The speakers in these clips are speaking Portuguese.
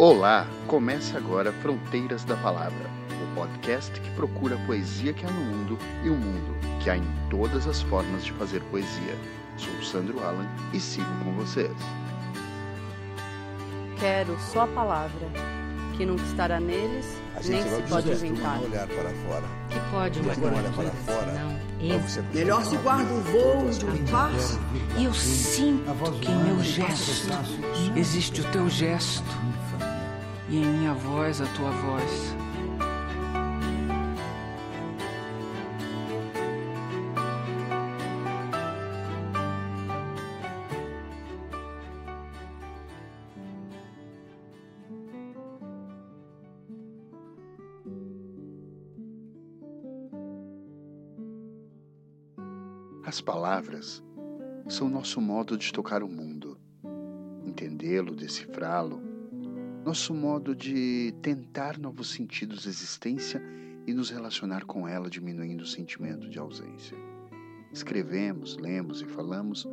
Olá! Começa agora Fronteiras da Palavra, o podcast que procura a poesia que há no mundo e o mundo que há em todas as formas de fazer poesia. Sou o Sandro Alan e sigo com vocês. Quero só a palavra, que nunca estará neles, nem se pode inventar. olhar para fora. Que pode uma Deus não olha para fora. Melhor se guarda o voo de um pássaro. E eu sinto que em meu gesto existe o teu gesto e em minha voz a tua voz. As palavras são nosso modo de tocar o mundo, entendê-lo, decifrá-lo, nosso modo de tentar novos sentidos de existência e nos relacionar com ela, diminuindo o sentimento de ausência. Escrevemos, lemos e falamos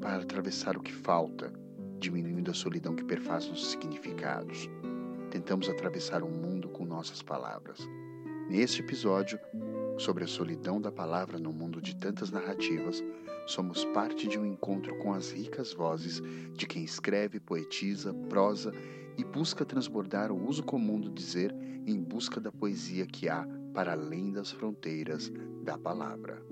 para atravessar o que falta, diminuindo a solidão que perfaz nossos significados. Tentamos atravessar o mundo com nossas palavras. Neste episódio, sobre a solidão da palavra no mundo de tantas narrativas, somos parte de um encontro com as ricas vozes de quem escreve, poetiza, prosa e busca transbordar o uso comum do dizer em busca da poesia que há para além das fronteiras da palavra.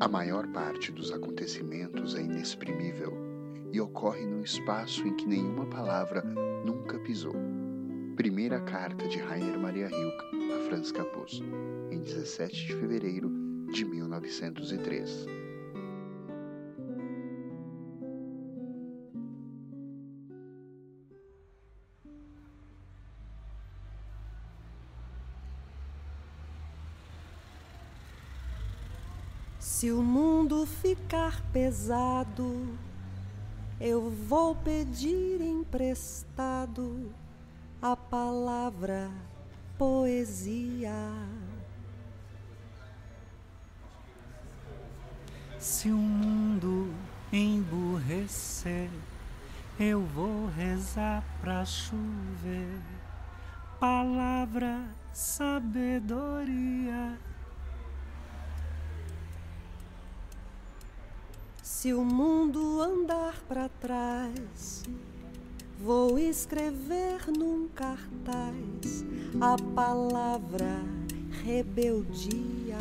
A maior parte dos acontecimentos é inexprimível e ocorre num espaço em que nenhuma palavra nunca pisou. Primeira carta de Rainer Maria Rilke a Franz Capuz, em 17 de fevereiro de 1903. Se o mundo ficar pesado, eu vou pedir emprestado palavra poesia. Se o mundo emburrecer, eu vou rezar pra chover. Palavra, sabedoria. Se o mundo andar para trás, vou escrever num cartaz a palavra rebeldia.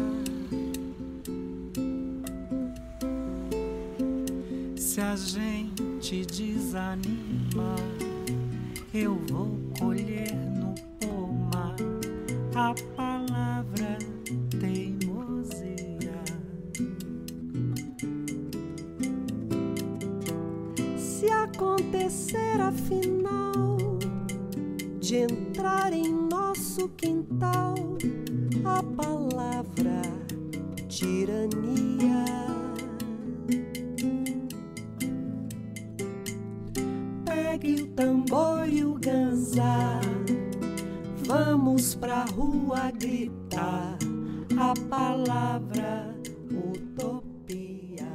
Se a gente desanima, eu vou colher no pomar a palavra teimosia. Se acontecer afinal de entrar em nosso quintal a palavra tirania. Pegue o tambor e o ganzá, vamos pra rua gritar a palavra utopia.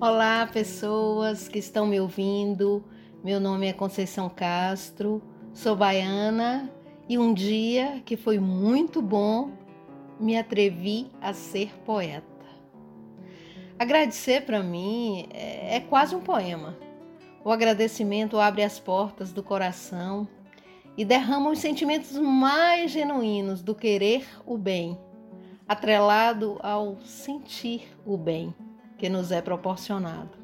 Olá, pessoas que estão me ouvindo. Meu nome é Conceição Castro, sou baiana e um dia que foi muito bom, me atrevi a ser poeta. Agradecer para mim é, é quase um poema. O agradecimento abre as portas do coração e derrama os sentimentos mais genuínos do querer o bem, atrelado ao sentir o bem que nos é proporcionado.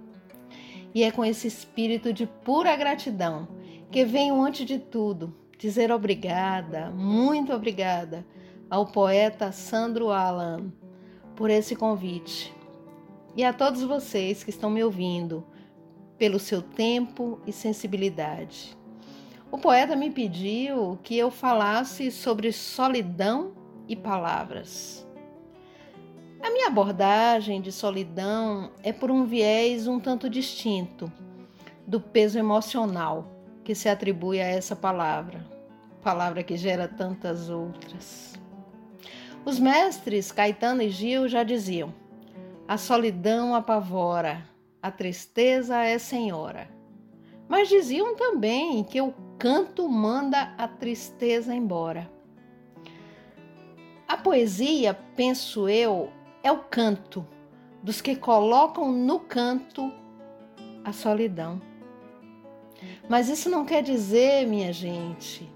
E é com esse espírito de pura gratidão que venho, antes de tudo, dizer obrigada, muito obrigada ao poeta Sandro Alan por esse convite. E a todos vocês que estão me ouvindo, pelo seu tempo e sensibilidade. O poeta me pediu que eu falasse sobre solidão e palavras. A minha abordagem de solidão é por um viés um tanto distinto do peso emocional que se atribui a essa palavra, palavra que gera tantas outras. Os mestres Caetano e Gil já diziam: a solidão apavora, a tristeza é senhora. Mas diziam também que o canto manda a tristeza embora. A poesia, penso eu, é o canto dos que colocam no canto a solidão. Mas isso não quer dizer, minha gente,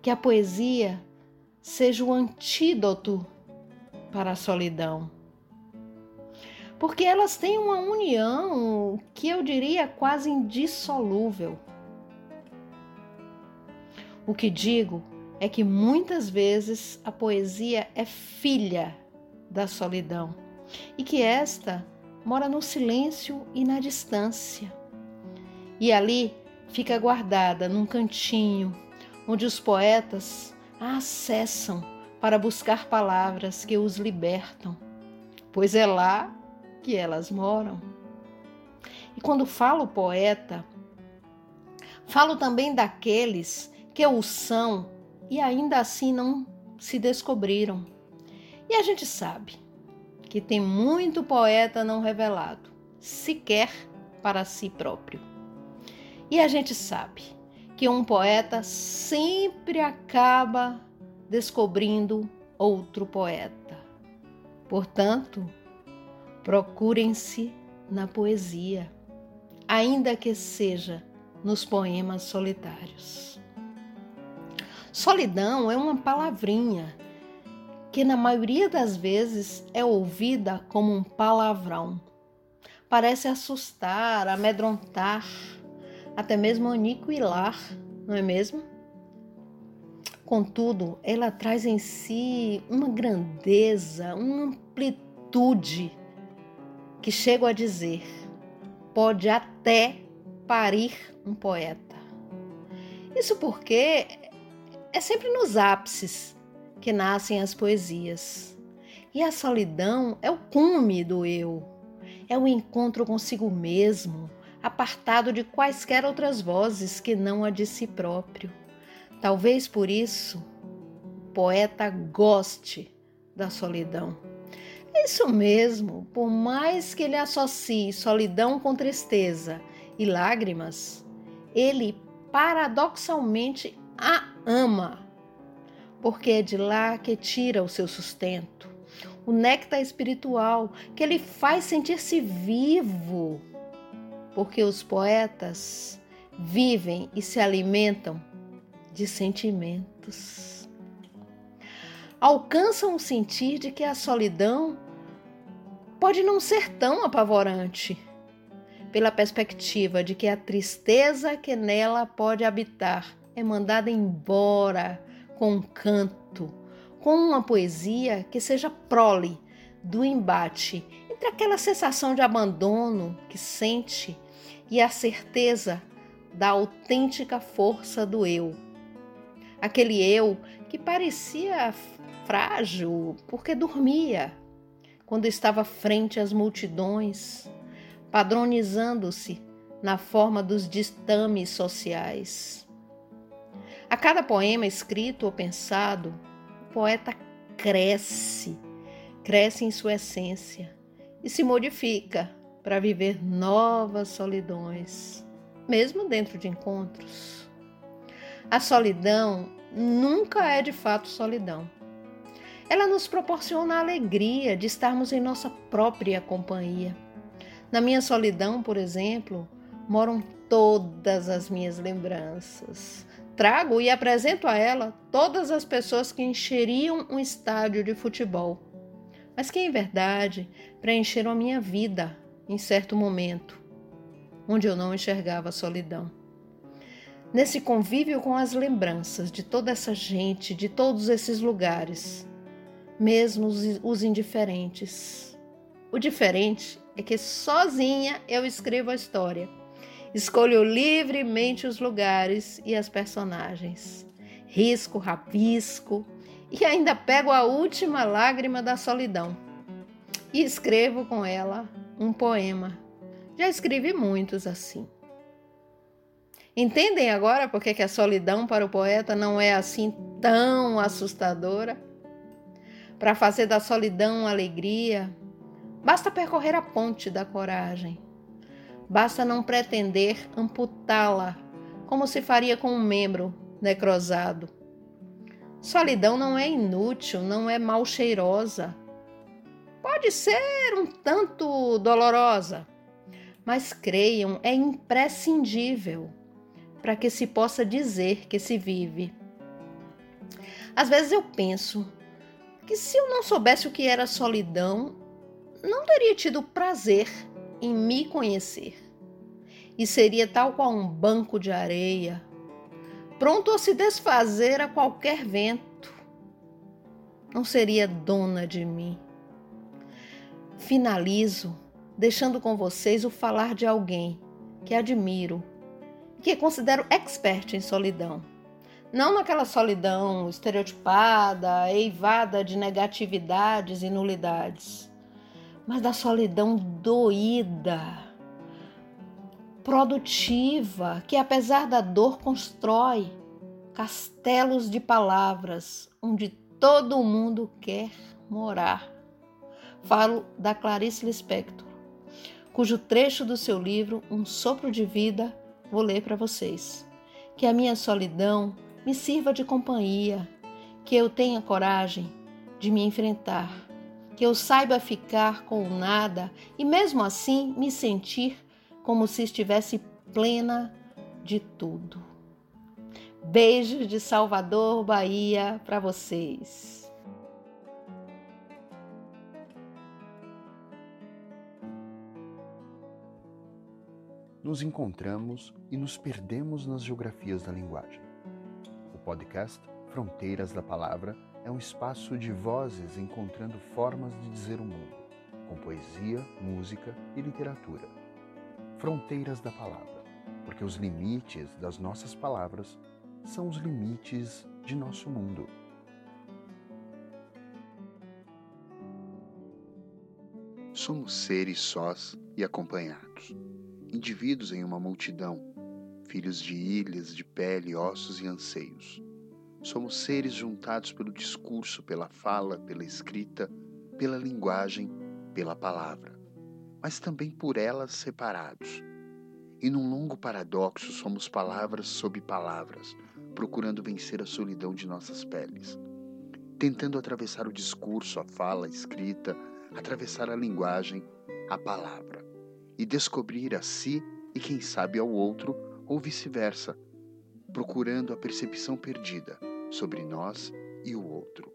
que a poesia seja o antídoto para a solidão. Porque elas têm uma união que eu diria quase indissolúvel. O que digo é que muitas vezes a poesia é filha da solidão e que esta mora no silêncio e na distância. E ali fica guardada num cantinho onde os poetas a acessam para buscar palavras que os libertam, pois é lá que elas moram. E quando falo poeta, falo também daqueles que o são e ainda assim não se descobriram. E a gente sabe que tem muito poeta não revelado, sequer para si próprio. E a gente sabe que um poeta sempre acaba descobrindo outro poeta. Portanto, procurem-se na poesia, ainda que seja nos poemas solitários. Solidão é uma palavrinha que, na maioria das vezes, é ouvida como um palavrão. Parece assustar, amedrontar até mesmo aniquilar, não é mesmo? Contudo, ela traz em si uma grandeza, uma amplitude que chego a dizer, pode até parir um poeta. Isso porque é sempre nos ápices que nascem as poesias. E a solidão é o cume do eu, é o encontro consigo mesmo, apartado de quaisquer outras vozes que não a de si próprio. Talvez por isso o poeta goste da solidão. Isso mesmo, por mais que ele associe solidão com tristeza e lágrimas, ele paradoxalmente a ama, porque é de lá que tira o seu sustento, o néctar espiritual que ele faz sentir-se vivo porque os poetas vivem e se alimentam de sentimentos. Alcançam o sentir de que a solidão pode não ser tão apavorante, pela perspectiva de que a tristeza que nela pode habitar é mandada embora com um canto, com uma poesia que seja prole do embate entre aquela sensação de abandono que sente e a certeza da autêntica força do eu. Aquele eu que parecia frágil porque dormia, quando estava frente às multidões, padronizando-se na forma dos ditames sociais. A cada poema escrito ou pensado, o poeta cresce, cresce em sua essência e se modifica para viver novas solidões, mesmo dentro de encontros. A solidão nunca é de fato solidão. Ela nos proporciona a alegria de estarmos em nossa própria companhia. Na minha solidão, por exemplo, moram todas as minhas lembranças. Trago e apresento a ela todas as pessoas que encheriam um estádio de futebol, mas que em verdade preencheram a minha vida em certo momento, onde eu não enxergava a solidão. Nesse convívio com as lembranças de toda essa gente, de todos esses lugares, mesmo os, indiferentes. O diferente é que sozinha eu escrevo a história. Escolho livremente os lugares e as personagens. Risco, rabisco e ainda pego a última lágrima da solidão e escrevo com ela um poema. Já escrevi muitos assim. Entendem agora por que a solidão para o poeta não é assim tão assustadora? Para fazer da solidão alegria, basta percorrer a ponte da coragem. Basta não pretender amputá-la, como se faria com um membro necrosado. Solidão não é inútil, não é mal cheirosa. Pode ser um tanto dolorosa, mas creiam, é imprescindível para que se possa dizer que se vive. Às vezes eu penso que se eu não soubesse o que era solidão, não teria tido prazer em me conhecer. E seria tal qual um banco de areia, pronto a se desfazer a qualquer vento. Não seria dona de mim. Finalizo deixando com vocês o falar de alguém que admiro e que considero expert em solidão. Não naquela solidão estereotipada, eivada de negatividades e nulidades, mas da solidão doída produtiva que, apesar da dor, constrói castelos de palavras onde todo mundo quer morar. Falo da Clarice Lispector, cujo trecho do seu livro Um Sopro de Vida vou ler para vocês. Que a minha solidão me sirva de companhia, que eu tenha coragem de me enfrentar, que eu saiba ficar com o nada e mesmo assim me sentir como se estivesse plena de tudo. Beijos de Salvador, Bahia, para vocês. Nos encontramos e nos perdemos nas geografias da linguagem. O podcast Fronteiras da Palavra é um espaço de vozes encontrando formas de dizer o mundo, com poesia, música e literatura fronteiras da palavra, porque os limites das nossas palavras são os limites de nosso mundo. Somos seres sós e acompanhados, indivíduos em uma multidão, filhos de ilhas de pele, ossos e anseios. Somos seres juntados pelo discurso, pela fala, pela escrita, pela linguagem, pela palavra mas também por elas separados. E num longo paradoxo somos palavras sob palavras, procurando vencer a solidão de nossas peles, tentando atravessar o discurso, a fala, a escrita, atravessar a linguagem, a palavra, e descobrir a si e quem sabe ao outro, ou vice-versa, procurando a percepção perdida sobre nós e o outro.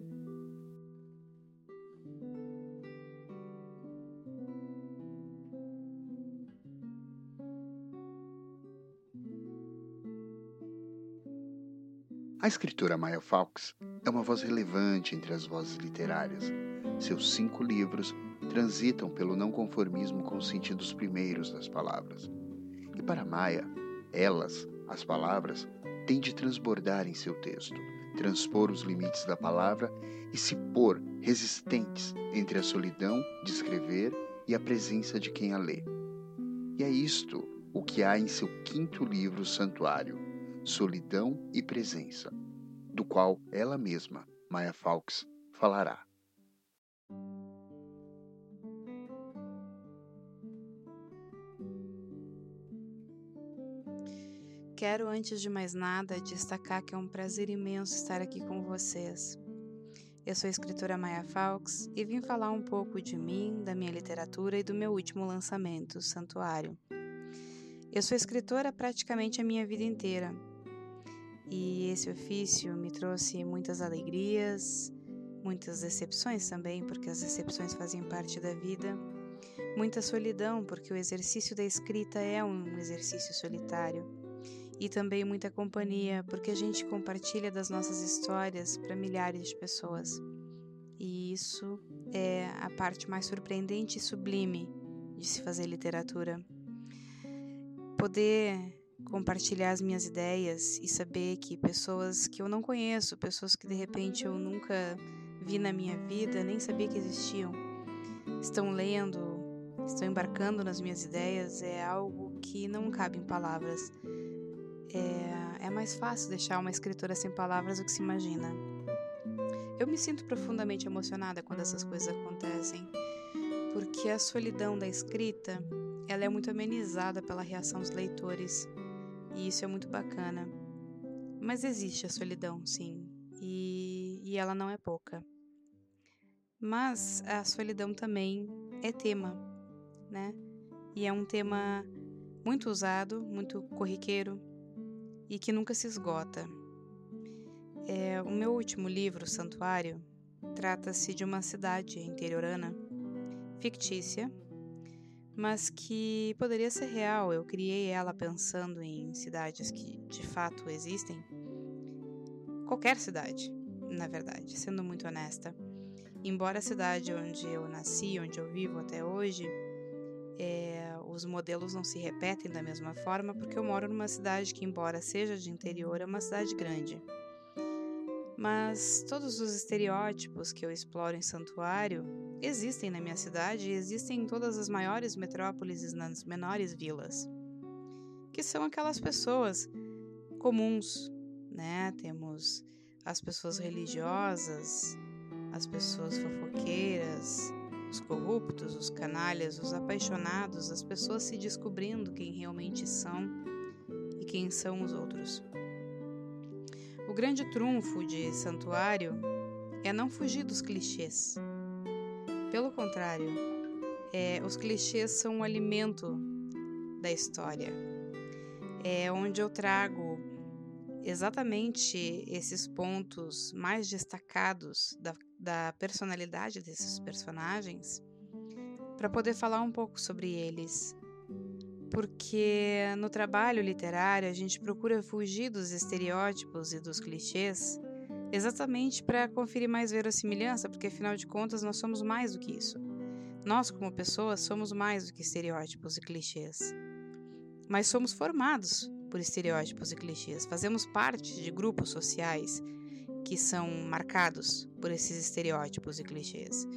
A escritora Maya Fawkes é uma voz relevante entre as vozes literárias. Seus cinco livros transitam pelo não conformismo com os sentidos primeiros das palavras. E para Maya, elas, as palavras, têm de transbordar em seu texto, transpor os limites da palavra e se pôr resistentes entre a solidão de escrever e a presença de quem a lê. E é isto o que há em seu quinto livro, Santuário, solidão e presença, do qual ela mesma, Maya Fawkes, falará. Quero, antes de mais nada, destacar que é um prazer imenso estar aqui com vocês. Eu sou a escritora Maya Fawkes e vim falar um pouco de mim, da minha literatura e do meu último lançamento, Santuário. Eu sou escritora praticamente a minha vida inteira, e esse ofício me trouxe muitas alegrias, muitas decepções também, porque as decepções fazem parte da vida, muita solidão, porque o exercício da escrita é um exercício solitário, e também muita companhia, porque a gente compartilha das nossas histórias para milhares de pessoas. E isso é a parte mais surpreendente e sublime de se fazer literatura. Poder compartilhar as minhas ideias e saber que pessoas que eu não conheço, pessoas que de repente eu nunca vi na minha vida, nem sabia que existiam, estão lendo, estão embarcando nas minhas ideias, é algo que não cabe em palavras. É, é mais fácil deixar uma escritora sem palavras do que se imagina. Eu me sinto profundamente emocionada quando essas coisas acontecem, porque a solidão da escrita ela é muito amenizada pela reação dos leitores e isso é muito bacana. Mas existe a solidão, sim, e, e ela não é pouca. Mas a solidão também é tema, né? E é um tema muito usado, muito corriqueiro e que nunca se esgota. É, o meu último livro, Santuário, trata-se de uma cidade interiorana, fictícia, mas que poderia ser real. Eu criei ela pensando em cidades que de fato existem. Qualquer cidade, na verdade, sendo muito honesta. Embora a cidade onde eu nasci, onde eu vivo até hoje, é, os modelos não se repetem da mesma forma, porque eu moro numa cidade que, embora seja de interior, é uma cidade grande. Mas todos os estereótipos que eu exploro em Santuário existem na minha cidade e existem em todas as maiores metrópoles e nas menores vilas, que são aquelas pessoas comuns, né? Temos as pessoas religiosas, as pessoas fofoqueiras, os corruptos, os canalhas, os apaixonados, as pessoas se descobrindo quem realmente são e quem são os outros. O grande trunfo de Santuário é não fugir dos clichês. Pelo contrário, é, os clichês são um alimento da história. É onde eu trago exatamente esses pontos mais destacados da, da personalidade desses personagens para poder falar um pouco sobre eles. Porque no trabalho literário a gente procura fugir dos estereótipos e dos clichês exatamente para conferir mais verossimilhança, porque afinal de contas nós somos mais do que isso. Nós, como pessoas, somos mais do que estereótipos e clichês. Mas somos formados por estereótipos e clichês. Fazemos parte de grupos sociais que são marcados por esses estereótipos e clichês.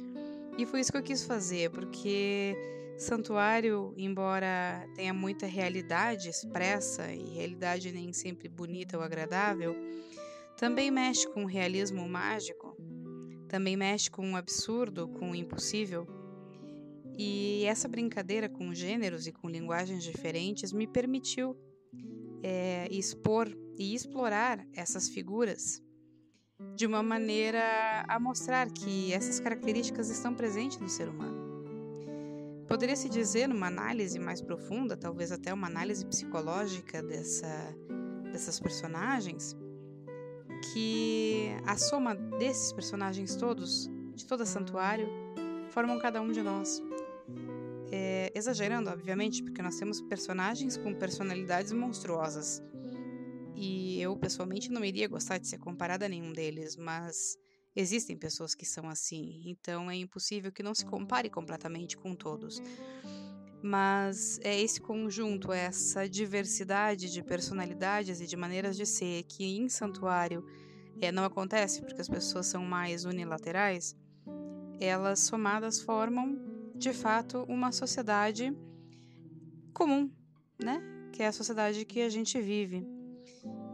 E foi isso que eu quis fazer, porque Santuário, embora tenha muita realidade expressa e realidade nem sempre bonita ou agradável, também mexe com o realismo mágico, também mexe com o absurdo, com o impossível. E essa brincadeira com gêneros e com linguagens diferentes me permitiu é, expor e explorar essas figuras de uma maneira a mostrar que essas características estão presentes no ser humano. Poderia se dizer, numa análise mais profunda, talvez até uma análise psicológica dessa, dessas personagens, que a soma desses personagens todos, de todo santuário, formam cada um de nós. É, exagerando, obviamente, porque nós temos personagens com personalidades monstruosas. E eu, pessoalmente, não iria gostar de ser comparada a nenhum deles, mas existem pessoas que são assim, então é impossível que não se compare completamente com todos. Mas é esse conjunto, essa diversidade de personalidades e de maneiras de ser que em Santuário é, não acontece porque as pessoas são mais unilaterais, elas somadas formam de fato uma sociedade comum, né? Que é a sociedade que a gente vive.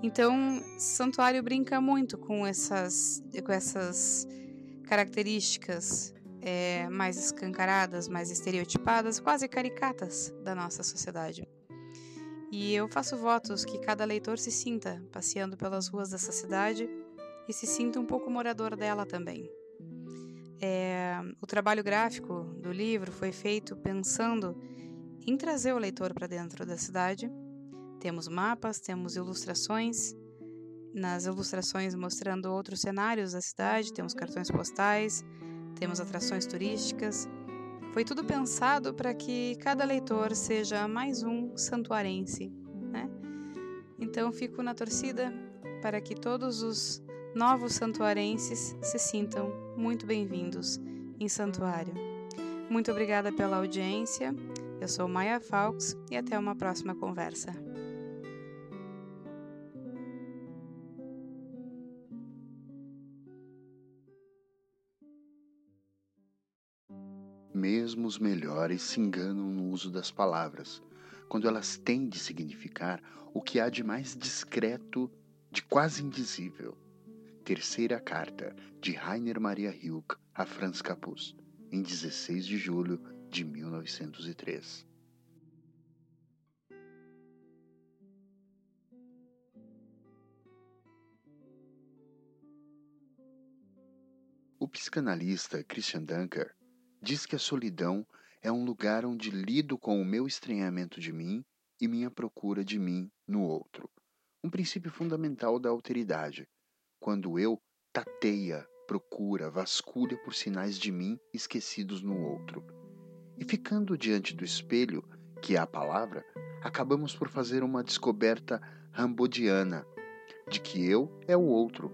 Então, Santuário brinca muito com essas, com essas características é, mais escancaradas, mais estereotipadas, quase caricatas da nossa sociedade. E eu faço votos que cada leitor se sinta passeando pelas ruas dessa cidade e se sinta um pouco morador dela também. É, o trabalho gráfico do livro foi feito pensando em trazer o leitor para dentro da cidade. Temos mapas, temos ilustrações, nas ilustrações mostrando outros cenários da cidade, temos cartões postais, temos atrações turísticas. Foi tudo pensado para que cada leitor seja mais um santuarense, né? Então fico na torcida para que todos os novos santuarenses se sintam muito bem-vindos em Santuário. Muito obrigada pela audiência. Eu sou Maia Falks e até uma próxima conversa. Mesmo os melhores se enganam no uso das palavras, quando elas têm de significar o que há de mais discreto, de quase indizível. Terceira carta de Rainer Maria Rilke a Franz Capus, em 16 de julho de 1903. O psicanalista Christian Dunker diz que a solidão é um lugar onde lido com o meu estranhamento de mim e minha procura de mim no outro. Um princípio fundamental da alteridade, quando eu tateia, procura, vasculha por sinais de mim esquecidos no outro. E ficando diante do espelho, que é a palavra, acabamos por fazer uma descoberta rambodiana de que eu é o outro.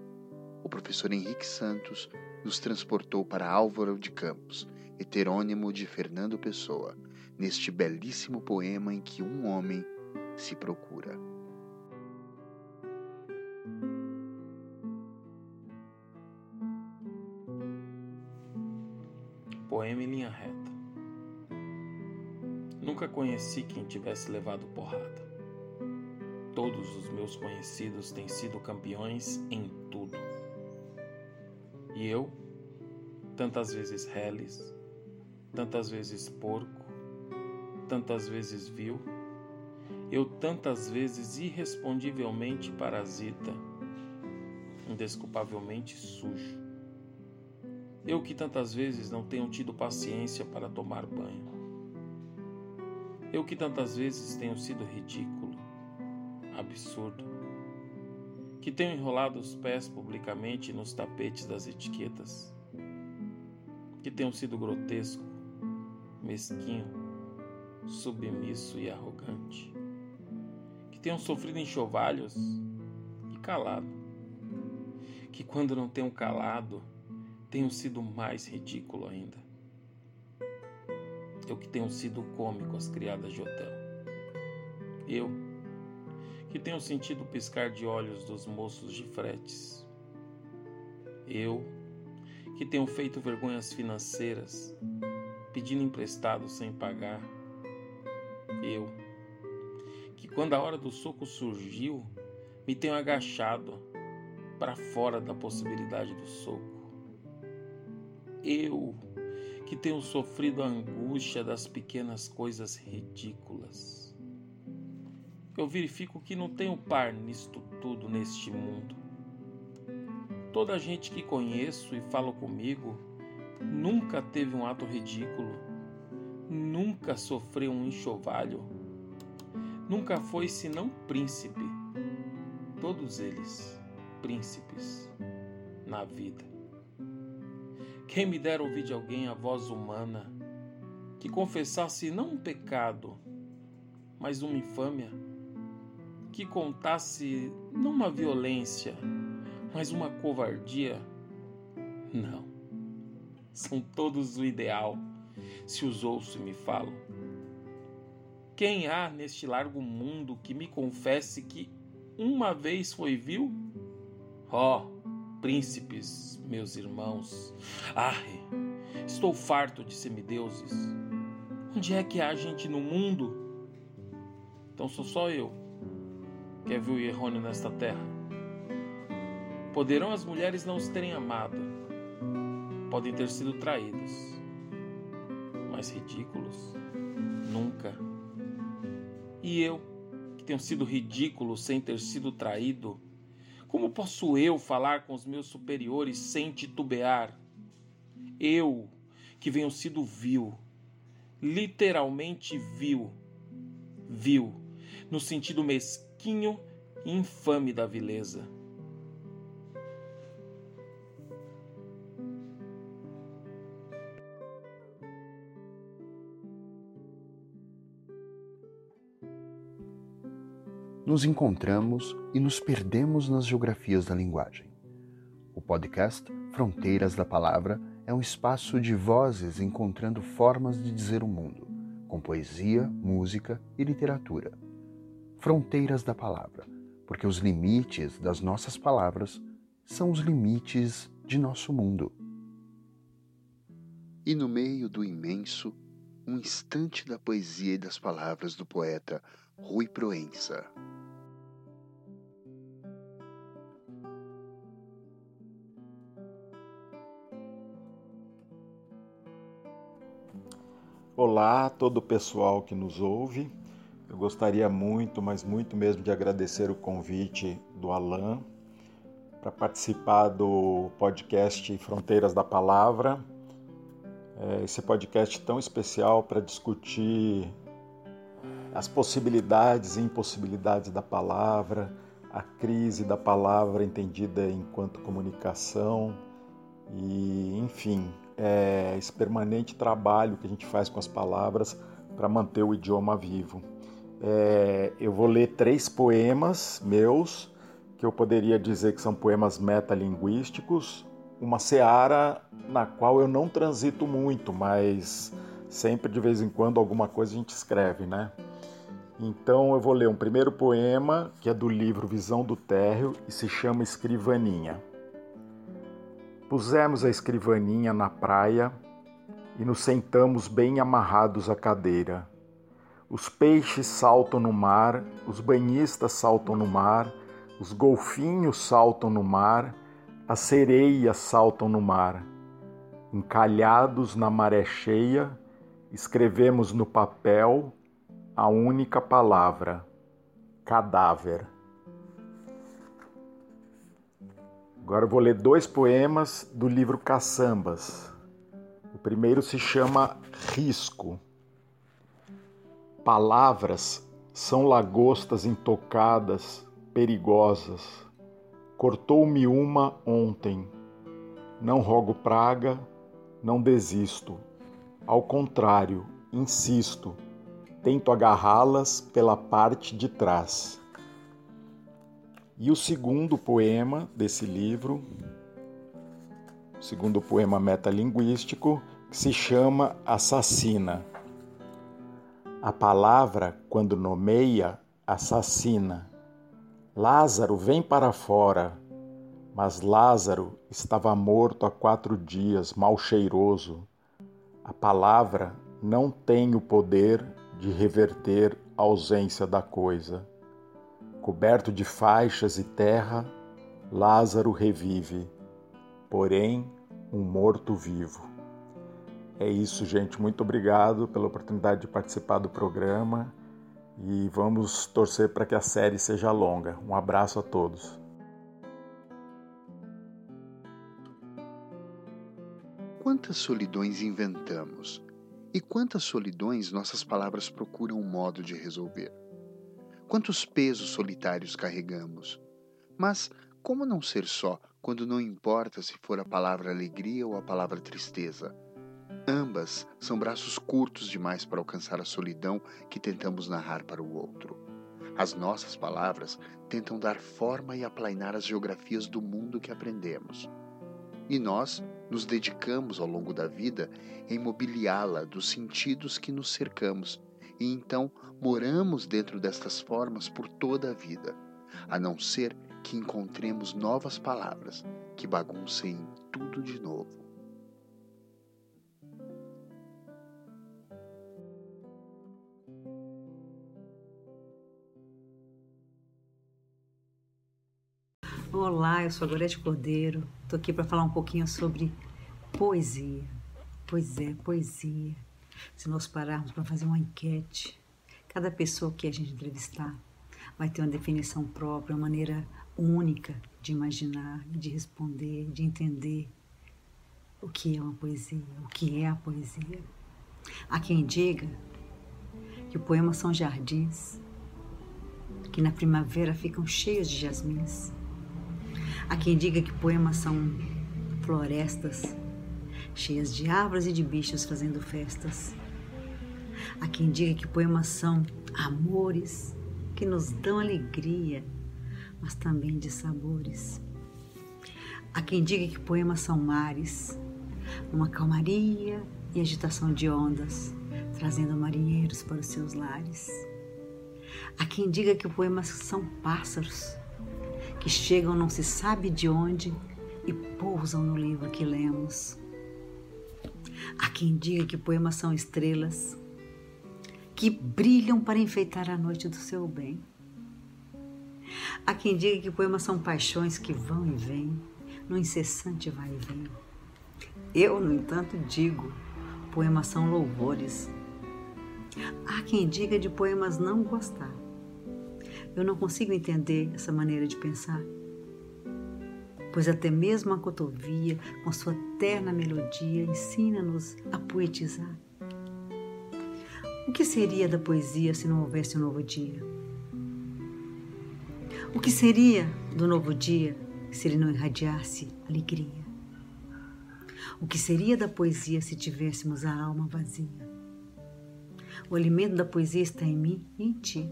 O professor Henrique Santos nos transportou para Álvaro de Campos, heterônimo de Fernando Pessoa, neste belíssimo poema em que um homem se procura. Poema em linha reta. Nunca conheci quem tivesse levado porrada. Todos os meus conhecidos têm sido campeões em tudo e eu, tantas vezes reles, tantas vezes porco, tantas vezes vil, eu tantas vezes irrespondivelmente parasita, indesculpavelmente sujo. Eu que tantas vezes não tenho tido paciência para tomar banho. Eu que tantas vezes tenho sido ridículo, absurdo que tenham enrolado os pés publicamente nos tapetes das etiquetas, que tenham sido grotesco, mesquinho, submisso e arrogante, que tenham sofrido enxovalhos e calado, que quando não tenham calado, tenham sido mais ridículo ainda. Eu que tenho sido cômico às criadas de hotel. Eu, que tenho sentido piscar de olhos dos moços de fretes. Eu, que tenho feito vergonhas financeiras, pedindo emprestado sem pagar. Eu, que quando a hora do soco surgiu, me tenho agachado para fora da possibilidade do soco. Eu, que tenho sofrido a angústia das pequenas coisas ridículas eu verifico que não tenho par nisto tudo neste mundo. Toda a gente que conheço e fala comigo nunca teve um ato ridículo, nunca sofreu um enxovalho, nunca foi senão príncipe. Todos eles, príncipes, na vida. Quem me dera ouvir de alguém a voz humana que confessasse não um pecado, mas uma infâmia que contasse não uma violência, mas uma covardia? Não. São todos o ideal, se os ouço e me falam. Quem há neste largo mundo que me confesse que uma vez foi vil? Ó, oh, príncipes, meus irmãos, arre, estou farto de semideuses. Onde é que há gente no mundo? Então sou só eu que é vil e errôneo nesta terra. Poderão as mulheres não os terem amado, podem ter sido traídos, mas ridículos nunca. E eu, que tenho sido ridículo sem ter sido traído, como posso eu falar com os meus superiores sem titubear? Eu, que venho sido vil, literalmente vil, vil, no sentido mesquinho e infame da vileza. Nos encontramos e nos perdemos nas geografias da linguagem. O podcast Fronteiras da Palavra é um espaço de vozes encontrando formas de dizer o mundo, com poesia, música e literatura fronteiras da palavra, porque os limites das nossas palavras são os limites de nosso mundo. E no meio do imenso, um instante da poesia e das palavras do poeta Rui Proença. Olá todo o pessoal que nos ouve. Eu gostaria muito, mas muito mesmo, de agradecer o convite do Alain para participar do podcast Fronteiras da Palavra. É, esse podcast tão especial para discutir as possibilidades e impossibilidades da palavra, a crise da palavra entendida enquanto comunicação e, enfim, é esse permanente trabalho que a gente faz com as palavras para manter o idioma vivo. É, eu vou ler três poemas meus que eu poderia dizer que são poemas metalinguísticos, uma seara na qual eu não transito muito, mas sempre de vez em quando alguma coisa a gente escreve, né? Então eu vou ler um primeiro poema que é do livro Visão do Térreo e se chama Escrivaninha. Pusemos a escrivaninha na praia e nos sentamos bem amarrados à cadeira. Os peixes saltam no mar, os banhistas saltam no mar, os golfinhos saltam no mar, as sereias saltam no mar. Encalhados na maré cheia, escrevemos no papel a única palavra: cadáver. Agora eu vou ler dois poemas do livro Caçambas. O primeiro se chama Risco. Palavras são lagostas intocadas perigosas. Cortou-me uma ontem. Não rogo praga, não desisto. Ao contrário, insisto, tento agarrá-las pela parte de trás. E o segundo poema desse livro, o segundo poema metalinguístico, se chama Assassina. A palavra, quando nomeia, assassina Lázaro, vem para fora. Mas Lázaro estava morto há quatro dias, mal cheiroso. A palavra não tem o poder de reverter a ausência da coisa. Coberto de faixas e terra, Lázaro revive, porém, um morto vivo. É isso, gente. Muito obrigado pela oportunidade de participar do programa e vamos torcer para que a série seja longa. Um abraço a todos. Quantas solidões inventamos e quantas solidões nossas palavras procuram um modo de resolver? Quantos pesos solitários carregamos? Mas como não ser só quando não importa se for a palavra alegria ou a palavra tristeza? Ambas são braços curtos demais para alcançar a solidão que tentamos narrar para o outro. As nossas palavras tentam dar forma e aplainar as geografias do mundo que aprendemos. E nós nos dedicamos ao longo da vida em mobiliá-la dos sentidos que nos cercamos, e então moramos dentro destas formas por toda a vida, a não ser que encontremos novas palavras que baguncem tudo de novo. Olá, eu sou a Gorete Cordeiro. Estou aqui para falar um pouquinho sobre poesia. Pois é, poesia. Se nós pararmos para fazer uma enquete, cada pessoa que a gente entrevistar vai ter uma definição própria, uma maneira única de imaginar, de responder, de entender o que é uma poesia, o que é a poesia. Há quem diga que o poema são jardins, que na primavera ficam cheios de jasmins Há quem diga que poemas são florestas cheias de árvores e de bichos fazendo festas. Há quem diga que poemas são amores que nos dão alegria, mas também de sabores. Há quem diga que poemas são mares, uma calmaria e agitação de ondas, trazendo marinheiros para os seus lares. Há quem diga que poemas são pássaros, que chegam não se sabe de onde e pousam no livro que lemos. Há quem diga que poemas são estrelas que brilham para enfeitar a noite do seu bem. Há quem diga que poemas são paixões que vão e vêm, no incessante vai e vem. Eu, no entanto, digo: poemas são louvores. Há quem diga de poemas não gostar. Eu não consigo entender essa maneira de pensar pois até mesmo a cotovia, com sua terna melodia, ensina-nos a poetizar. O que seria da poesia se não houvesse um novo dia? O que seria do novo dia se ele não irradiasse alegria? O que seria da poesia se tivéssemos a alma vazia? O alimento da poesia está em mim e em ti.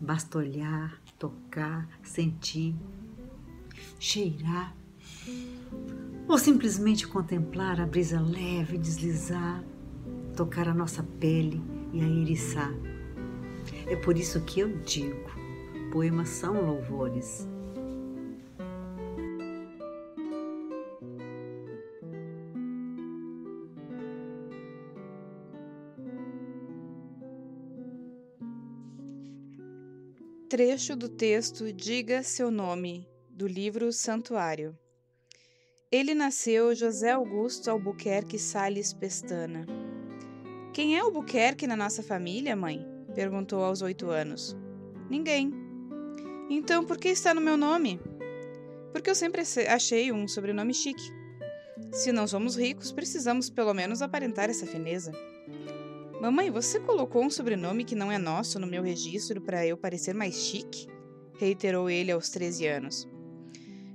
Basta olhar, tocar, sentir cheirar, ou simplesmente contemplar a brisa leve deslizar, tocar a nossa pele e a eriçar. É por isso que eu digo: poemas são louvores. Trecho do texto Diga seu nome, do livro Santuário. Ele nasceu José Augusto Albuquerque Sales Pestana. Quem é Albuquerque na nossa família, mãe? perguntou aos oito anos. Ninguém. Então por que está no meu nome? Porque eu sempre achei um sobrenome chique. Se não somos ricos, precisamos pelo menos aparentar essa fineza. Mamãe, você colocou um sobrenome que não é nosso no meu registro para eu parecer mais chique? reiterou ele aos 13 anos.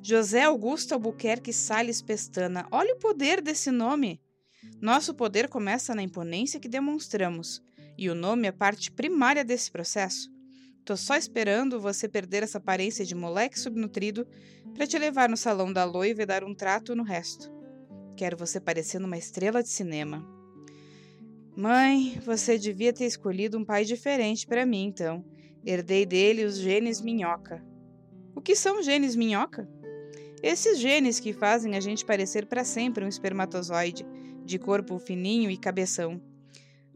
José Augusto Albuquerque Sales Pestana. Olha o poder desse nome! Nosso poder começa na imponência que demonstramos, e o nome é parte primária desse processo. Tô só esperando você perder essa aparência de moleque subnutrido para te levar no salão da noiva e dar um trato no resto. Quero você parecendo uma estrela de cinema. Mãe, você devia ter escolhido um pai diferente para mim, então. Herdei dele os genes minhoca. O que são genes minhoca? Esses genes que fazem a gente parecer para sempre um espermatozoide, de corpo fininho e cabeção.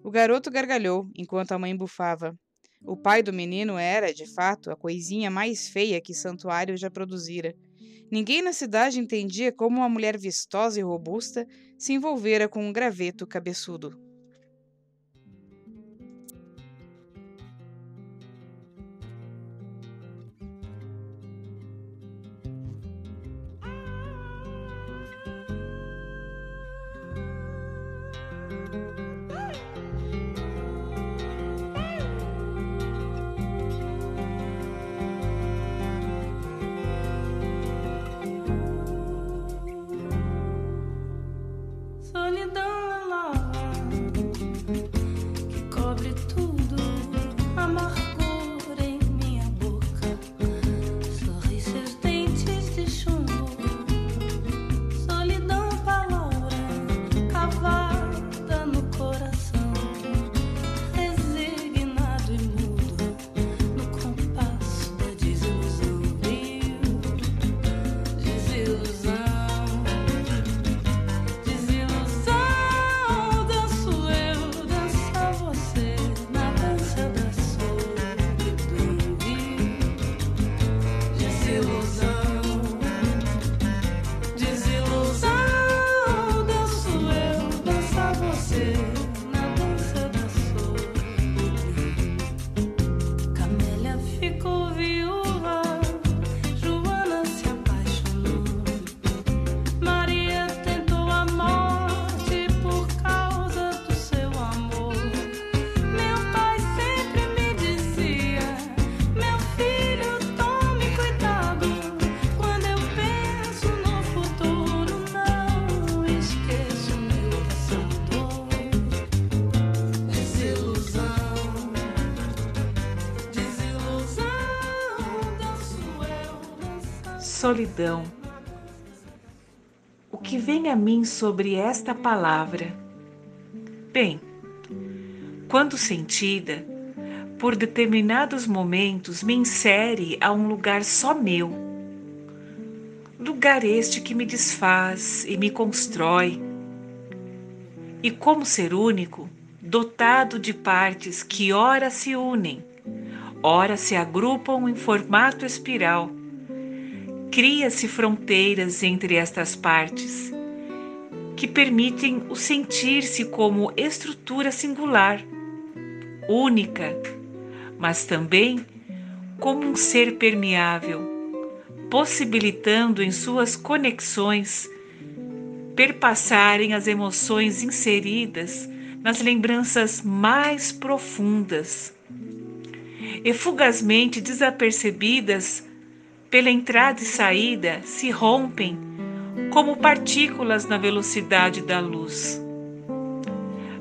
O garoto gargalhou enquanto a mãe bufava. O pai do menino era, de fato, a coisinha mais feia que Santuário já produzira. Ninguém na cidade entendia como uma mulher vistosa e robusta se envolvera com um graveto cabeçudo. Solidão. O que vem a mim sobre esta palavra? Bem, quando sentida, por determinados momentos me insere a um lugar só meu. Lugar este que me desfaz e me constrói. E como ser único, dotado de partes que ora se unem, ora se agrupam em formato espiral. Cria-se fronteiras entre estas partes, que permitem o sentir-se como estrutura singular, única, mas também como um ser permeável, possibilitando em suas conexões perpassarem as emoções inseridas nas lembranças mais profundas e fugazmente desapercebidas pela entrada e saída se rompem como partículas na velocidade da luz.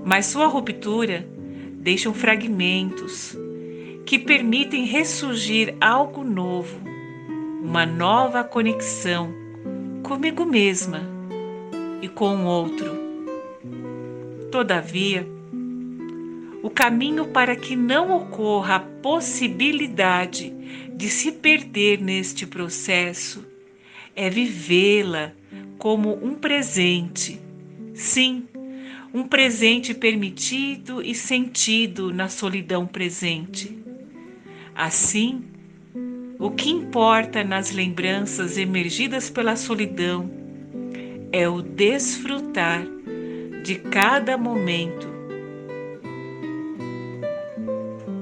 Mas sua ruptura deixam fragmentos que permitem ressurgir algo novo, uma nova conexão comigo mesma e com o outro. Todavia, o caminho para que não ocorra a possibilidade de se perder neste processo é vivê-la como um presente. Sim, um presente permitido e sentido na solidão presente. Assim, o que importa nas lembranças emergidas pela solidão é o desfrutar de cada momento,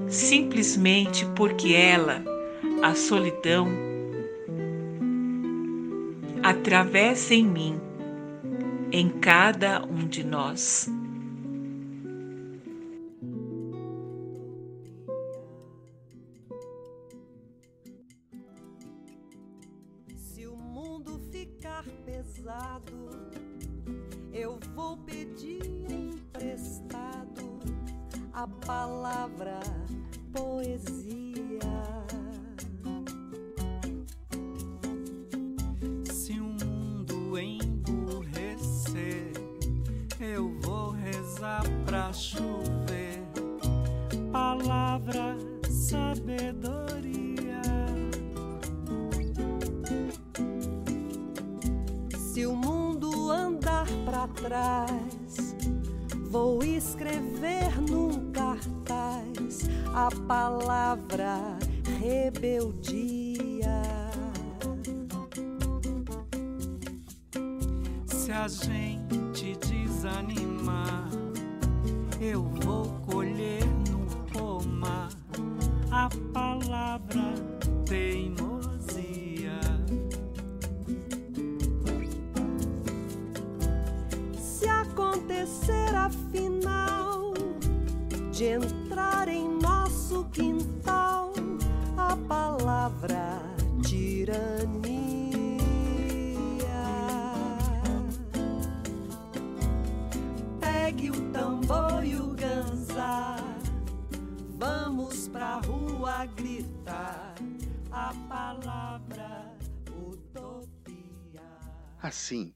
simplesmente porque ela, a solidão, atravessa em mim, em cada um de nós. Assim,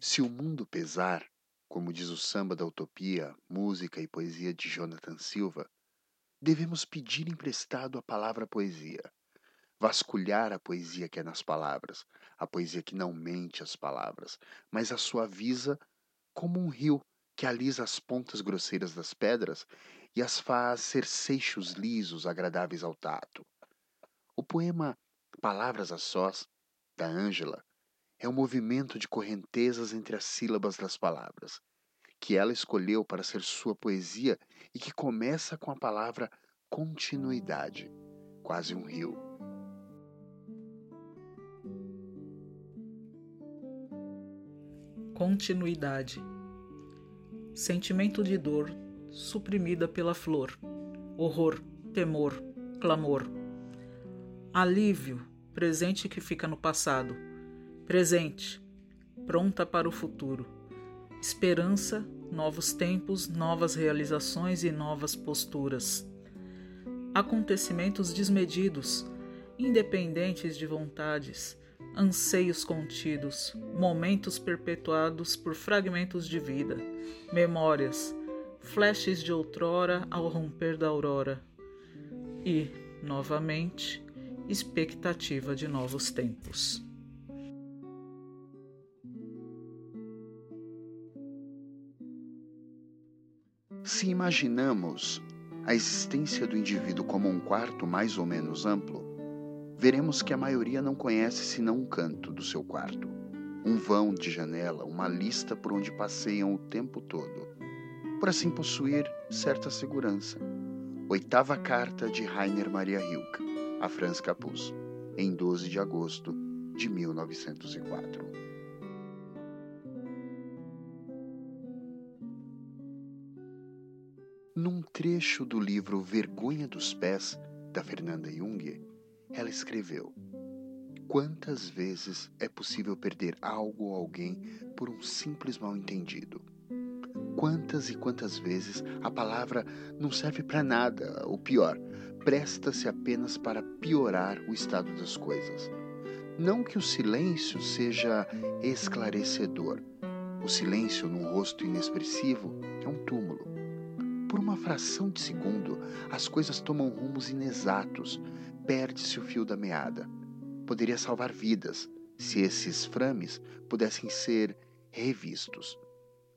se o mundo pesar, como diz o samba da utopia, música e poesia de Jonathan Silva, devemos pedir emprestado a palavra poesia, vasculhar a poesia que é nas palavras, a poesia que não mente as palavras, mas a suaviza como um rio que alisa as pontas grosseiras das pedras e as faz ser seixos lisos agradáveis ao tato. O poema Palavras a Sós, da Ângela, é um movimento de correntezas entre as sílabas das palavras, que ela escolheu para ser sua poesia e que começa com a palavra continuidade, quase um rio. Continuidade. Sentimento de dor suprimida pela flor. Horror, temor, clamor. Alívio, presente que fica no passado. Presente, pronta para o futuro. Esperança, novos tempos, novas realizações e novas posturas. Acontecimentos desmedidos, independentes de vontades, anseios contidos, momentos perpetuados por fragmentos de vida, memórias, flashes de outrora ao romper da aurora. E, novamente, expectativa de novos tempos. Se imaginamos a existência do indivíduo como um quarto mais ou menos amplo, veremos que a maioria não conhece senão um canto do seu quarto, um vão de janela, uma lista por onde passeiam o tempo todo, por assim possuir certa segurança. Oitava carta de Rainer Maria Rilke, a Franz Capuz, em 12 de agosto de 1904. Num trecho do livro Vergonha dos Pés, da Fernanda Jung, ela escreveu: Quantas vezes é possível perder algo ou alguém por um simples mal-entendido? Quantas e quantas vezes a palavra não serve para nada, ou pior, presta-se apenas para piorar o estado das coisas? Não que o silêncio seja esclarecedor. O silêncio num rosto inexpressivo é um túmulo. Por uma fração de segundo, as coisas tomam rumos inexatos, perde-se o fio da meada. Poderia salvar vidas se esses frames pudessem ser revistos.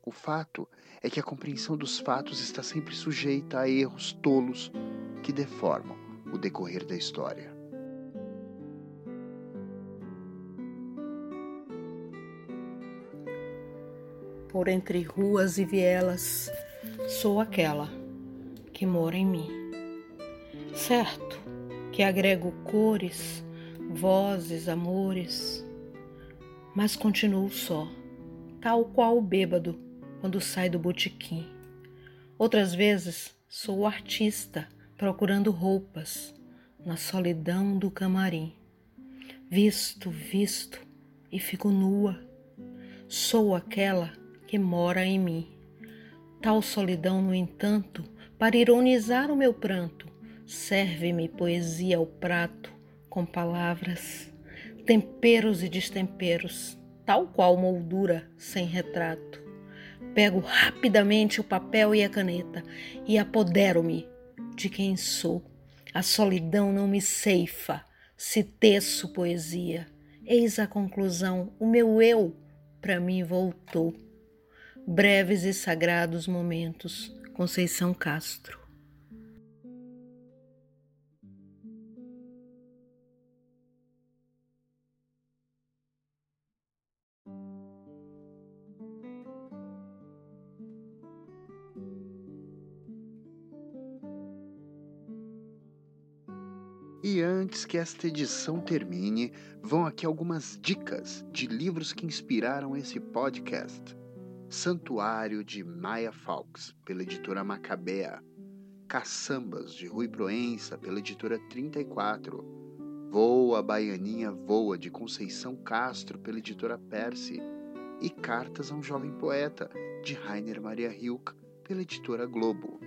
O fato é que a compreensão dos fatos está sempre sujeita a erros tolos que deformam o decorrer da história. Por entre ruas e vielas, sou aquela que mora em mim. Certo que agrego cores, vozes, amores, mas continuo só, tal qual o bêbado quando sai do botequim. Outras vezes sou artista procurando roupas na solidão do camarim. Visto, visto e fico nua. Sou aquela que mora em mim. Tal solidão, no entanto, para ironizar o meu pranto, serve-me poesia ao prato com palavras, temperos e destemperos, tal qual moldura sem retrato. Pego rapidamente o papel e a caneta e apodero-me de quem sou. A solidão não me ceifa se teço poesia. Eis a conclusão: o meu eu para mim voltou. Breves e sagrados momentos. Conceição Castro. E antes que esta edição termine, vão aqui algumas dicas de livros que inspiraram esse podcast. Santuário de Maya Fawkes, pela editora Macabea. Caçambas, de Rui Proença, pela editora 34. Voa, Baianinha Voa, de Conceição Castro, pela editora Perse. E Cartas a um Jovem Poeta, de Rainer Maria Rilke, pela editora Globo.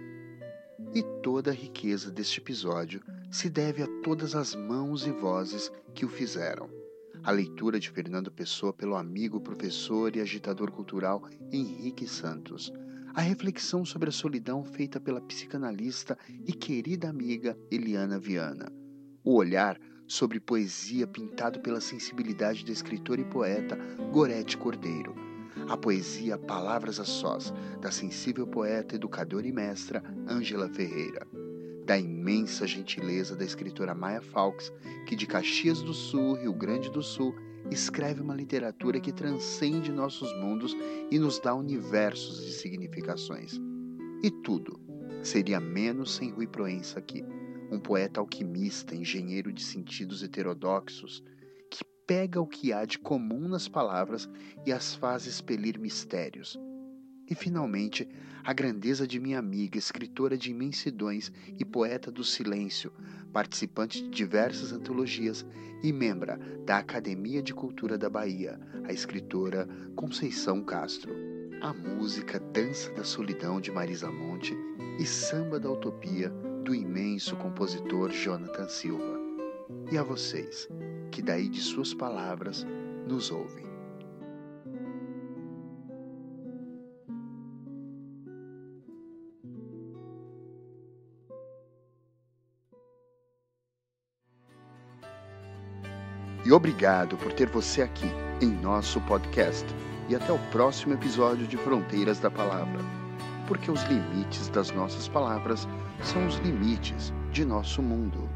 E toda a riqueza deste episódio se deve a todas as mãos e vozes que o fizeram. A leitura de Fernando Pessoa pelo amigo, professor e agitador cultural Henrique Santos. A reflexão sobre a solidão feita pela psicanalista e querida amiga Eliana Viana. O olhar sobre poesia pintado pela sensibilidade da escritora e poeta Gorete Cordeiro. A poesia Palavras a Sós, da sensível poeta, educadora e mestra Ângela Ferreira da imensa gentileza da escritora Maya Fawkes, que de Caxias do Sul, Rio Grande do Sul, escreve uma literatura que transcende nossos mundos e nos dá universos de significações. E tudo seria menos sem Rui Proença aqui, um poeta alquimista, engenheiro de sentidos heterodoxos, que pega o que há de comum nas palavras e as faz expelir mistérios. E finalmente, a grandeza de minha amiga, escritora de imensidões e poeta do silêncio, participante de diversas antologias e membra da Academia de Cultura da Bahia, a escritora Conceição Castro. A música Dança da Solidão de Marisa Monte e Samba da Utopia do imenso compositor Jonathan Silva. E a vocês, que daí de suas palavras nos ouvem. Obrigado por ter você aqui em nosso podcast. E até o próximo episódio de Fronteiras da Palavra. porque os limites das nossas palavras são os limites de nosso mundo.